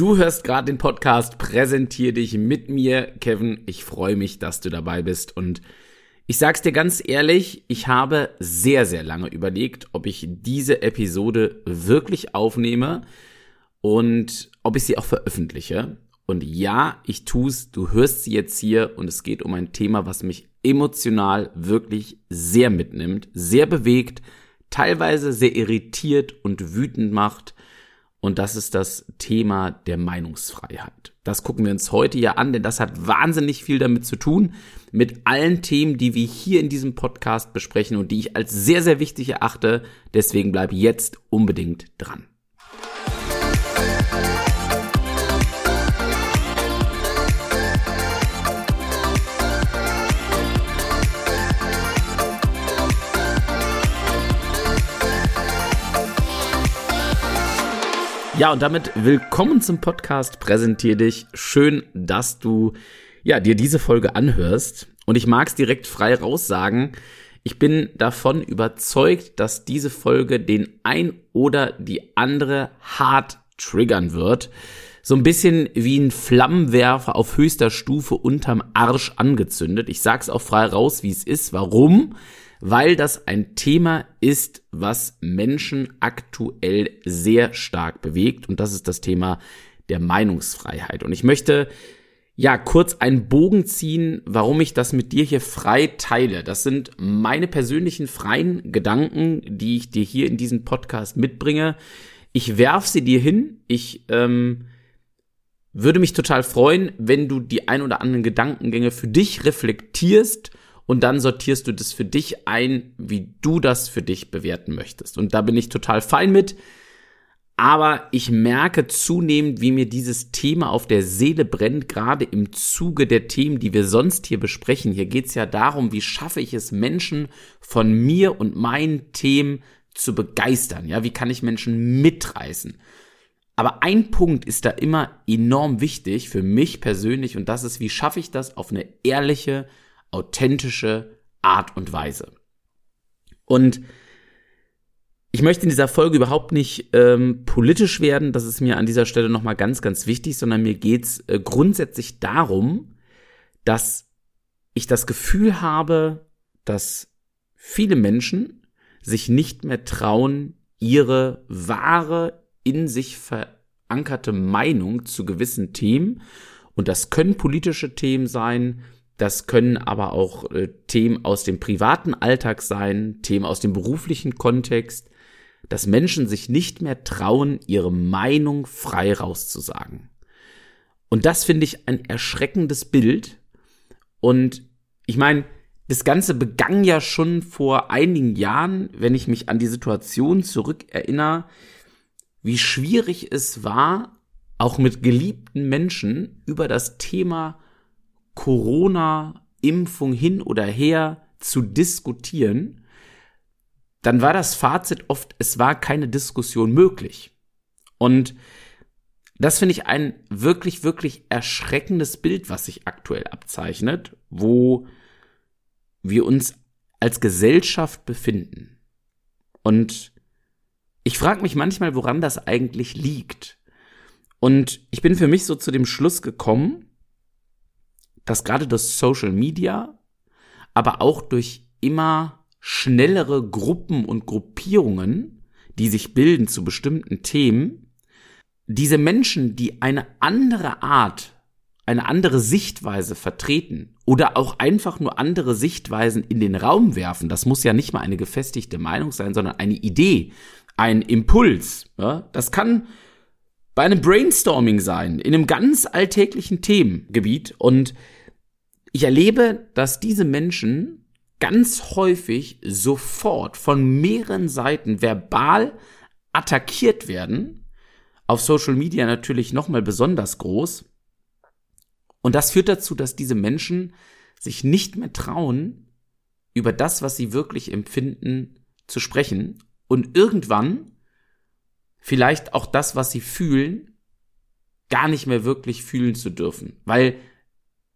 Du hörst gerade den Podcast, präsentiere dich mit mir, Kevin. Ich freue mich, dass du dabei bist und ich sag's dir ganz ehrlich, ich habe sehr, sehr lange überlegt, ob ich diese Episode wirklich aufnehme und ob ich sie auch veröffentliche. Und ja, ich tu's, du hörst sie jetzt hier und es geht um ein Thema, was mich emotional wirklich sehr mitnimmt, sehr bewegt, teilweise sehr irritiert und wütend macht. Und das ist das Thema der Meinungsfreiheit. Das gucken wir uns heute ja an, denn das hat wahnsinnig viel damit zu tun, mit allen Themen, die wir hier in diesem Podcast besprechen und die ich als sehr, sehr wichtig erachte. Deswegen bleib jetzt unbedingt dran. Ja, und damit willkommen zum Podcast Präsentier dich. Schön, dass du ja, dir diese Folge anhörst. Und ich mag es direkt frei raussagen. Ich bin davon überzeugt, dass diese Folge den ein oder die andere hart triggern wird. So ein bisschen wie ein Flammenwerfer auf höchster Stufe unterm Arsch angezündet. Ich sag's auch frei raus, wie es ist. Warum? Weil das ein Thema ist, was Menschen aktuell sehr stark bewegt und das ist das Thema der Meinungsfreiheit. Und ich möchte ja kurz einen Bogen ziehen, warum ich das mit dir hier frei teile. Das sind meine persönlichen freien Gedanken, die ich dir hier in diesem Podcast mitbringe. Ich werf sie dir hin. Ich ähm, würde mich total freuen, wenn du die ein oder anderen Gedankengänge für dich reflektierst und dann sortierst du das für dich ein, wie du das für dich bewerten möchtest. Und da bin ich total fein mit. Aber ich merke zunehmend, wie mir dieses Thema auf der Seele brennt, gerade im Zuge der Themen, die wir sonst hier besprechen. Hier geht es ja darum, wie schaffe ich es, Menschen von mir und meinen Themen zu begeistern. Ja, wie kann ich Menschen mitreißen? Aber ein Punkt ist da immer enorm wichtig für mich persönlich und das ist, wie schaffe ich das auf eine ehrliche, authentische Art und Weise. Und ich möchte in dieser Folge überhaupt nicht ähm, politisch werden, das ist mir an dieser Stelle nochmal ganz, ganz wichtig, sondern mir geht's äh, grundsätzlich darum, dass ich das Gefühl habe, dass viele Menschen sich nicht mehr trauen, ihre wahre, in sich verankerte Meinung zu gewissen Themen, und das können politische Themen sein, das können aber auch äh, Themen aus dem privaten Alltag sein, Themen aus dem beruflichen Kontext, dass Menschen sich nicht mehr trauen, ihre Meinung frei rauszusagen. Und das finde ich ein erschreckendes Bild. Und ich meine, das Ganze begann ja schon vor einigen Jahren, wenn ich mich an die Situation zurückerinnere, wie schwierig es war, auch mit geliebten Menschen über das Thema Corona-Impfung hin oder her zu diskutieren, dann war das Fazit oft, es war keine Diskussion möglich. Und das finde ich ein wirklich, wirklich erschreckendes Bild, was sich aktuell abzeichnet, wo wir uns als Gesellschaft befinden. Und ich frage mich manchmal, woran das eigentlich liegt. Und ich bin für mich so zu dem Schluss gekommen, dass gerade das Social Media, aber auch durch immer schnellere Gruppen und Gruppierungen, die sich bilden zu bestimmten Themen, diese Menschen, die eine andere Art, eine andere Sichtweise vertreten oder auch einfach nur andere Sichtweisen in den Raum werfen, das muss ja nicht mal eine gefestigte Meinung sein, sondern eine Idee, ein Impuls. Ja? Das kann bei einem Brainstorming sein, in einem ganz alltäglichen Themengebiet. Und ich erlebe, dass diese Menschen ganz häufig sofort von mehreren Seiten verbal attackiert werden. Auf Social Media natürlich nochmal besonders groß. Und das führt dazu, dass diese Menschen sich nicht mehr trauen, über das, was sie wirklich empfinden, zu sprechen und irgendwann vielleicht auch das, was sie fühlen, gar nicht mehr wirklich fühlen zu dürfen. Weil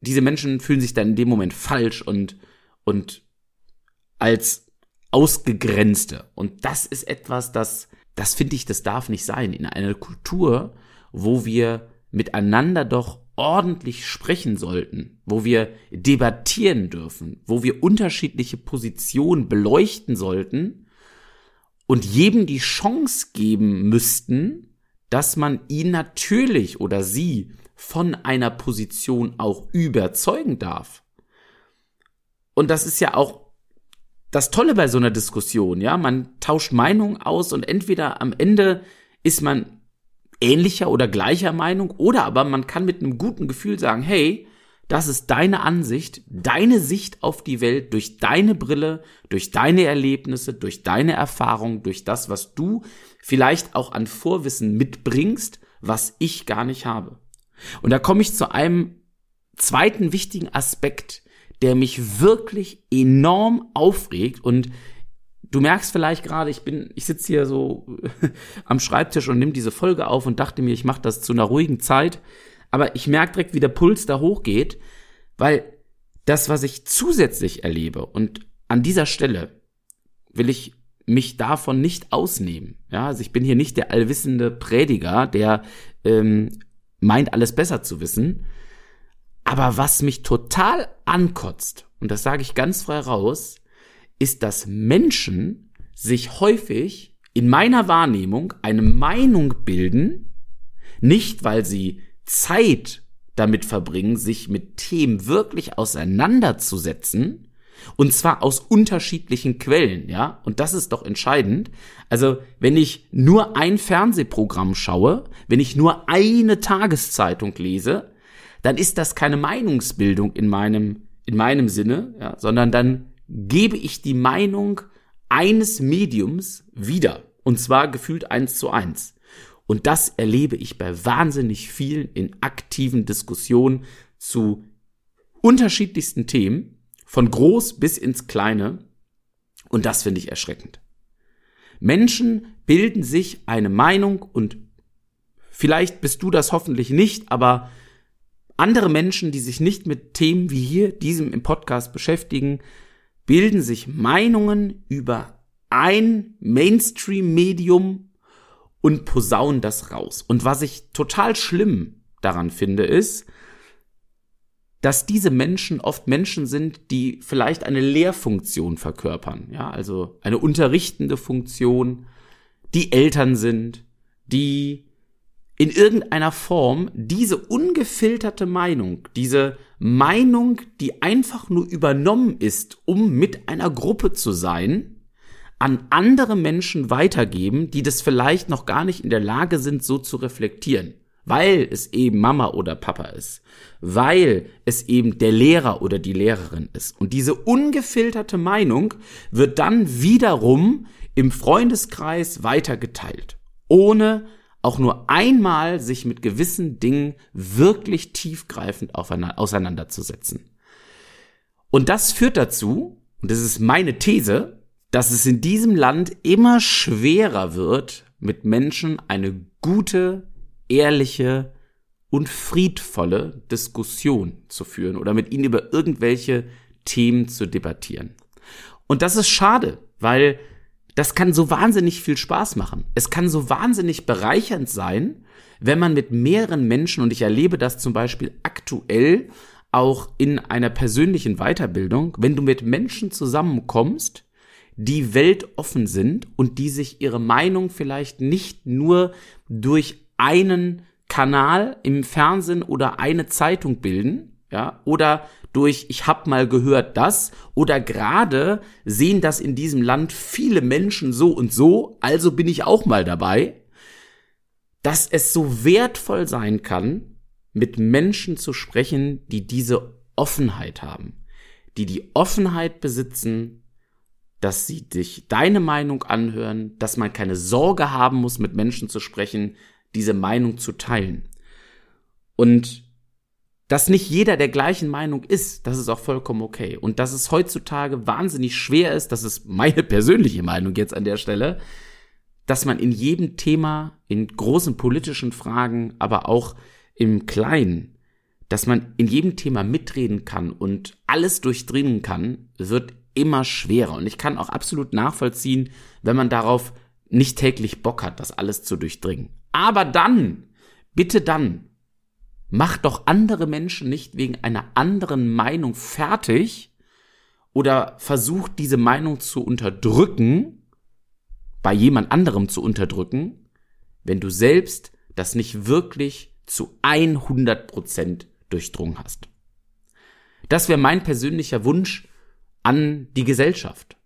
diese Menschen fühlen sich dann in dem Moment falsch und, und als ausgegrenzte. Und das ist etwas, das, das finde ich, das darf nicht sein. In einer Kultur, wo wir miteinander doch ordentlich sprechen sollten, wo wir debattieren dürfen, wo wir unterschiedliche Positionen beleuchten sollten und jedem die Chance geben müssten, dass man ihn natürlich oder sie von einer Position auch überzeugen darf. Und das ist ja auch das Tolle bei so einer Diskussion, ja, man tauscht Meinungen aus und entweder am Ende ist man ähnlicher oder gleicher Meinung oder aber man kann mit einem guten Gefühl sagen, hey, das ist deine Ansicht, deine Sicht auf die Welt durch deine Brille, durch deine Erlebnisse, durch deine Erfahrung, durch das, was du vielleicht auch an Vorwissen mitbringst, was ich gar nicht habe. Und da komme ich zu einem zweiten wichtigen Aspekt, der mich wirklich enorm aufregt und du merkst vielleicht gerade, ich bin, ich sitze hier so am Schreibtisch und nehme diese Folge auf und dachte mir, ich mache das zu einer ruhigen Zeit, aber ich merke direkt, wie der Puls da hochgeht, weil das, was ich zusätzlich erlebe und an dieser Stelle will ich mich davon nicht ausnehmen. Ja, also ich bin hier nicht der allwissende Prediger, der ähm, meint, alles besser zu wissen, aber was mich total ankotzt, und das sage ich ganz frei raus, ist, dass Menschen sich häufig in meiner Wahrnehmung eine Meinung bilden, nicht weil sie Zeit damit verbringen, sich mit Themen wirklich auseinanderzusetzen, und zwar aus unterschiedlichen Quellen, ja. Und das ist doch entscheidend. Also, wenn ich nur ein Fernsehprogramm schaue, wenn ich nur eine Tageszeitung lese, dann ist das keine Meinungsbildung in meinem, in meinem Sinne, ja, sondern dann gebe ich die Meinung eines Mediums wieder. Und zwar gefühlt eins zu eins. Und das erlebe ich bei wahnsinnig vielen in aktiven Diskussionen zu unterschiedlichsten Themen, von groß bis ins Kleine. Und das finde ich erschreckend. Menschen bilden sich eine Meinung und vielleicht bist du das hoffentlich nicht, aber andere Menschen, die sich nicht mit Themen wie hier, diesem im Podcast beschäftigen, bilden sich Meinungen über ein Mainstream-Medium und posaunen das raus. Und was ich total schlimm daran finde, ist, dass diese Menschen oft Menschen sind, die vielleicht eine Lehrfunktion verkörpern, ja, also eine unterrichtende Funktion, die Eltern sind, die in irgendeiner Form diese ungefilterte Meinung, diese Meinung, die einfach nur übernommen ist, um mit einer Gruppe zu sein, an andere Menschen weitergeben, die das vielleicht noch gar nicht in der Lage sind, so zu reflektieren, weil es eben Mama oder Papa ist, weil es eben der Lehrer oder die Lehrerin ist. Und diese ungefilterte Meinung wird dann wiederum im Freundeskreis weitergeteilt, ohne auch nur einmal sich mit gewissen Dingen wirklich tiefgreifend auseinanderzusetzen. Und das führt dazu, und das ist meine These, dass es in diesem Land immer schwerer wird, mit Menschen eine gute, ehrliche und friedvolle Diskussion zu führen oder mit ihnen über irgendwelche Themen zu debattieren. Und das ist schade, weil das kann so wahnsinnig viel Spaß machen. Es kann so wahnsinnig bereichernd sein, wenn man mit mehreren Menschen, und ich erlebe das zum Beispiel aktuell auch in einer persönlichen Weiterbildung, wenn du mit Menschen zusammenkommst, die weltoffen sind und die sich ihre Meinung vielleicht nicht nur durch einen Kanal im Fernsehen oder eine Zeitung bilden, ja, oder durch ich hab mal gehört das oder gerade sehen das in diesem Land viele Menschen so und so, also bin ich auch mal dabei, dass es so wertvoll sein kann, mit Menschen zu sprechen, die diese Offenheit haben, die die Offenheit besitzen, dass sie dich deine Meinung anhören, dass man keine Sorge haben muss, mit Menschen zu sprechen, diese Meinung zu teilen. Und dass nicht jeder der gleichen Meinung ist, das ist auch vollkommen okay. Und dass es heutzutage wahnsinnig schwer ist, das ist meine persönliche Meinung jetzt an der Stelle, dass man in jedem Thema, in großen politischen Fragen, aber auch im Kleinen, dass man in jedem Thema mitreden kann und alles durchdringen kann, wird immer schwerer. Und ich kann auch absolut nachvollziehen, wenn man darauf nicht täglich Bock hat, das alles zu durchdringen. Aber dann, bitte dann, Mach doch andere Menschen nicht wegen einer anderen Meinung fertig oder versuch diese Meinung zu unterdrücken, bei jemand anderem zu unterdrücken, wenn du selbst das nicht wirklich zu 100 Prozent durchdrungen hast. Das wäre mein persönlicher Wunsch an die Gesellschaft.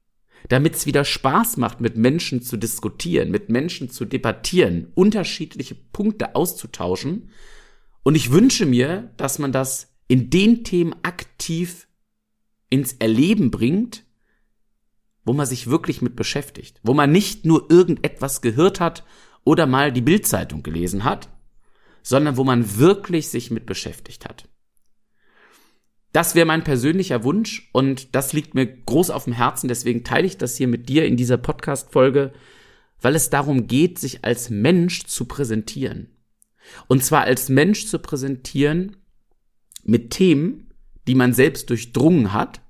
Damit es wieder Spaß macht, mit Menschen zu diskutieren, mit Menschen zu debattieren, unterschiedliche Punkte auszutauschen. Und ich wünsche mir, dass man das in den Themen aktiv ins Erleben bringt, wo man sich wirklich mit beschäftigt, wo man nicht nur irgendetwas gehört hat oder mal die Bildzeitung gelesen hat, sondern wo man wirklich sich mit beschäftigt hat. Das wäre mein persönlicher Wunsch und das liegt mir groß auf dem Herzen. Deswegen teile ich das hier mit dir in dieser Podcast-Folge, weil es darum geht, sich als Mensch zu präsentieren. Und zwar als Mensch zu präsentieren mit Themen, die man selbst durchdrungen hat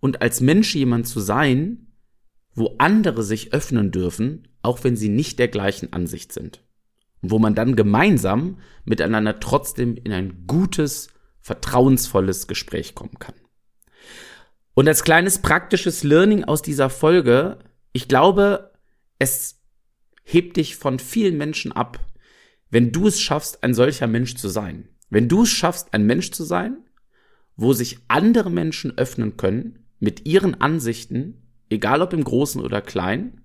und als Mensch jemand zu sein, wo andere sich öffnen dürfen, auch wenn sie nicht der gleichen Ansicht sind. Und wo man dann gemeinsam miteinander trotzdem in ein gutes, vertrauensvolles Gespräch kommen kann. Und als kleines praktisches Learning aus dieser Folge, ich glaube, es hebt dich von vielen Menschen ab, wenn du es schaffst, ein solcher Mensch zu sein. Wenn du es schaffst, ein Mensch zu sein, wo sich andere Menschen öffnen können mit ihren Ansichten, egal ob im Großen oder Kleinen,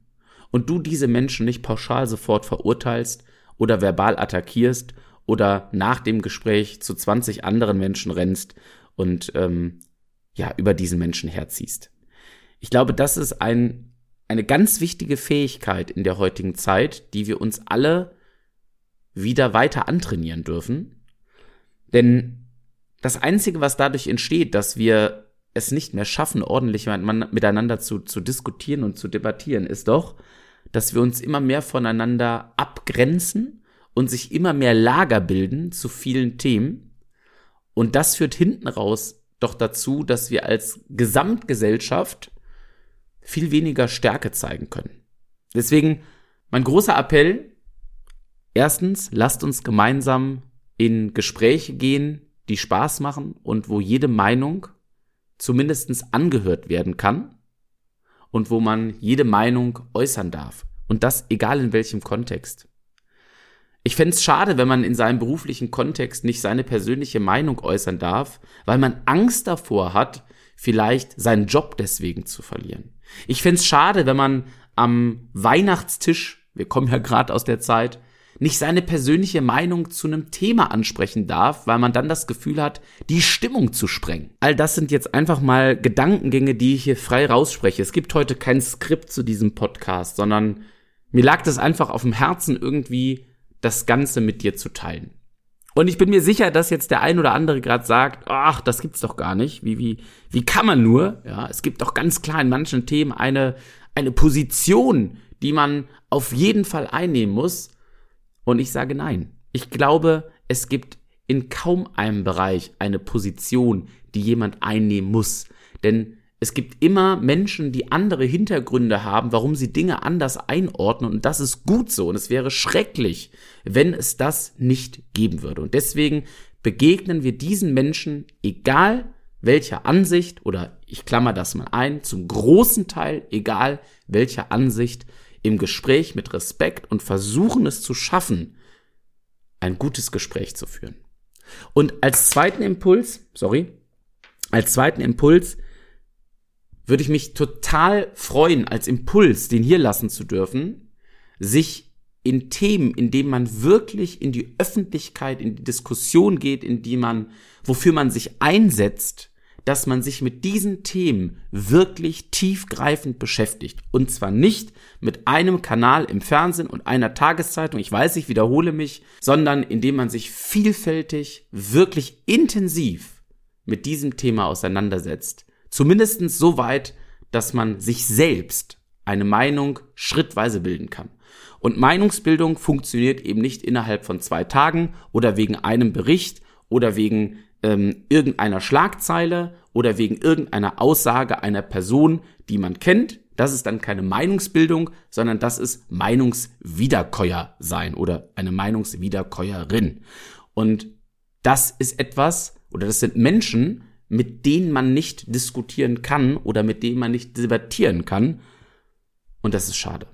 und du diese Menschen nicht pauschal sofort verurteilst oder verbal attackierst oder nach dem Gespräch zu 20 anderen Menschen rennst und ähm, ja, über diesen Menschen herziehst. Ich glaube, das ist ein, eine ganz wichtige Fähigkeit in der heutigen Zeit, die wir uns alle wieder weiter antrainieren dürfen. Denn das Einzige, was dadurch entsteht, dass wir es nicht mehr schaffen, ordentlich miteinander zu, zu diskutieren und zu debattieren, ist doch, dass wir uns immer mehr voneinander abgrenzen und sich immer mehr Lager bilden zu vielen Themen. Und das führt hinten raus doch dazu, dass wir als Gesamtgesellschaft viel weniger Stärke zeigen können. Deswegen mein großer Appell, erstens, lasst uns gemeinsam in Gespräche gehen, die Spaß machen und wo jede Meinung zumindest angehört werden kann und wo man jede Meinung äußern darf. Und das egal in welchem Kontext. Ich fände es schade, wenn man in seinem beruflichen Kontext nicht seine persönliche Meinung äußern darf, weil man Angst davor hat, vielleicht seinen Job deswegen zu verlieren. Ich fände es schade, wenn man am Weihnachtstisch, wir kommen ja gerade aus der Zeit, nicht seine persönliche Meinung zu einem Thema ansprechen darf, weil man dann das Gefühl hat, die Stimmung zu sprengen. All das sind jetzt einfach mal Gedankengänge, die ich hier frei rausspreche. Es gibt heute kein Skript zu diesem Podcast, sondern mir lag das einfach auf dem Herzen irgendwie das Ganze mit dir zu teilen. Und ich bin mir sicher, dass jetzt der ein oder andere gerade sagt, ach, das gibt's doch gar nicht. Wie, wie, wie kann man nur? Ja, es gibt doch ganz klar in manchen Themen eine, eine Position, die man auf jeden Fall einnehmen muss. Und ich sage nein. Ich glaube, es gibt in kaum einem Bereich eine Position, die jemand einnehmen muss. Denn es gibt immer Menschen, die andere Hintergründe haben, warum sie Dinge anders einordnen und das ist gut so und es wäre schrecklich, wenn es das nicht geben würde. Und deswegen begegnen wir diesen Menschen, egal welcher Ansicht oder ich klammer das mal ein, zum großen Teil, egal welcher Ansicht, im Gespräch mit Respekt und versuchen es zu schaffen, ein gutes Gespräch zu führen. Und als zweiten Impuls, sorry, als zweiten Impuls würde ich mich total freuen, als Impuls, den hier lassen zu dürfen, sich in Themen, in denen man wirklich in die Öffentlichkeit, in die Diskussion geht, in die man, wofür man sich einsetzt, dass man sich mit diesen Themen wirklich tiefgreifend beschäftigt. Und zwar nicht mit einem Kanal im Fernsehen und einer Tageszeitung, ich weiß, ich wiederhole mich, sondern indem man sich vielfältig, wirklich intensiv mit diesem Thema auseinandersetzt. Zumindestens so weit, dass man sich selbst eine Meinung schrittweise bilden kann. Und Meinungsbildung funktioniert eben nicht innerhalb von zwei Tagen oder wegen einem Bericht oder wegen ähm, irgendeiner Schlagzeile oder wegen irgendeiner Aussage einer Person, die man kennt. Das ist dann keine Meinungsbildung, sondern das ist Meinungswiederkäuer sein oder eine Meinungswiederkäuerin. Und das ist etwas, oder das sind Menschen, mit denen man nicht diskutieren kann oder mit denen man nicht debattieren kann. Und das ist schade.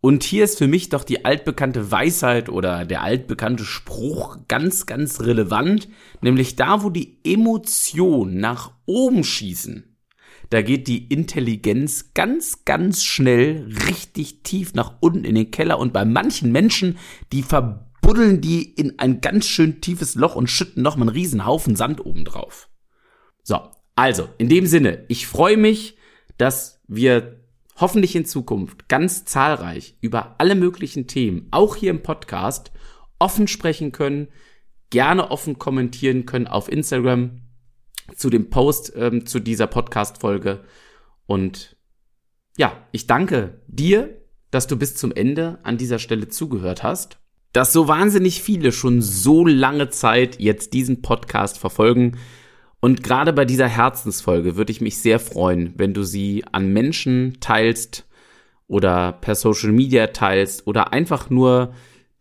Und hier ist für mich doch die altbekannte Weisheit oder der altbekannte Spruch ganz, ganz relevant, nämlich da, wo die Emotionen nach oben schießen, da geht die Intelligenz ganz, ganz schnell richtig tief nach unten in den Keller und bei manchen Menschen, die verbuddeln die in ein ganz schön tiefes Loch und schütten noch mal einen riesen Haufen Sand oben drauf. So, also, in dem Sinne, ich freue mich, dass wir hoffentlich in Zukunft ganz zahlreich über alle möglichen Themen, auch hier im Podcast, offen sprechen können, gerne offen kommentieren können auf Instagram zu dem Post ähm, zu dieser Podcast-Folge. Und ja, ich danke dir, dass du bis zum Ende an dieser Stelle zugehört hast. Dass so wahnsinnig viele schon so lange Zeit jetzt diesen Podcast verfolgen. Und gerade bei dieser Herzensfolge würde ich mich sehr freuen, wenn du sie an Menschen teilst oder per Social Media teilst oder einfach nur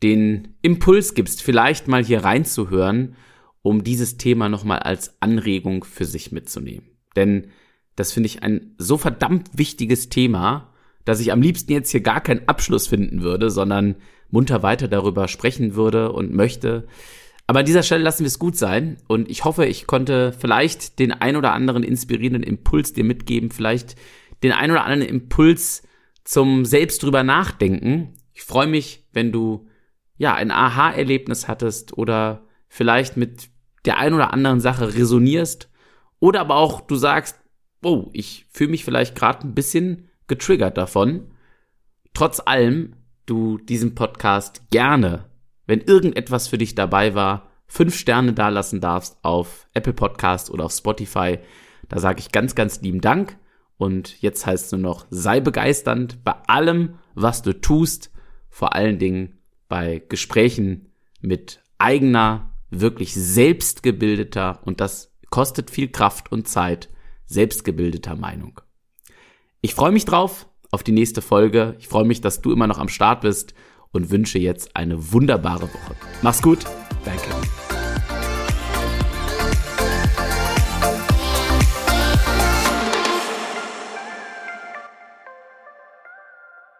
den Impuls gibst, vielleicht mal hier reinzuhören, um dieses Thema nochmal als Anregung für sich mitzunehmen. Denn das finde ich ein so verdammt wichtiges Thema, dass ich am liebsten jetzt hier gar keinen Abschluss finden würde, sondern munter weiter darüber sprechen würde und möchte. Aber an dieser Stelle lassen wir es gut sein und ich hoffe, ich konnte vielleicht den ein oder anderen inspirierenden Impuls dir mitgeben, vielleicht den ein oder anderen Impuls zum selbst drüber nachdenken. Ich freue mich, wenn du ja ein Aha-Erlebnis hattest oder vielleicht mit der ein oder anderen Sache resonierst oder aber auch du sagst, oh, ich fühle mich vielleicht gerade ein bisschen getriggert davon. Trotz allem, du diesem Podcast gerne wenn irgendetwas für dich dabei war, fünf Sterne dalassen darfst auf Apple Podcast oder auf Spotify. Da sage ich ganz, ganz lieben Dank. Und jetzt heißt es nur noch, sei begeisternd bei allem, was du tust, vor allen Dingen bei Gesprächen mit eigener, wirklich selbstgebildeter, und das kostet viel Kraft und Zeit, selbstgebildeter Meinung. Ich freue mich drauf auf die nächste Folge. Ich freue mich, dass du immer noch am Start bist und wünsche jetzt eine wunderbare Woche. Mach's gut, dein Kevin.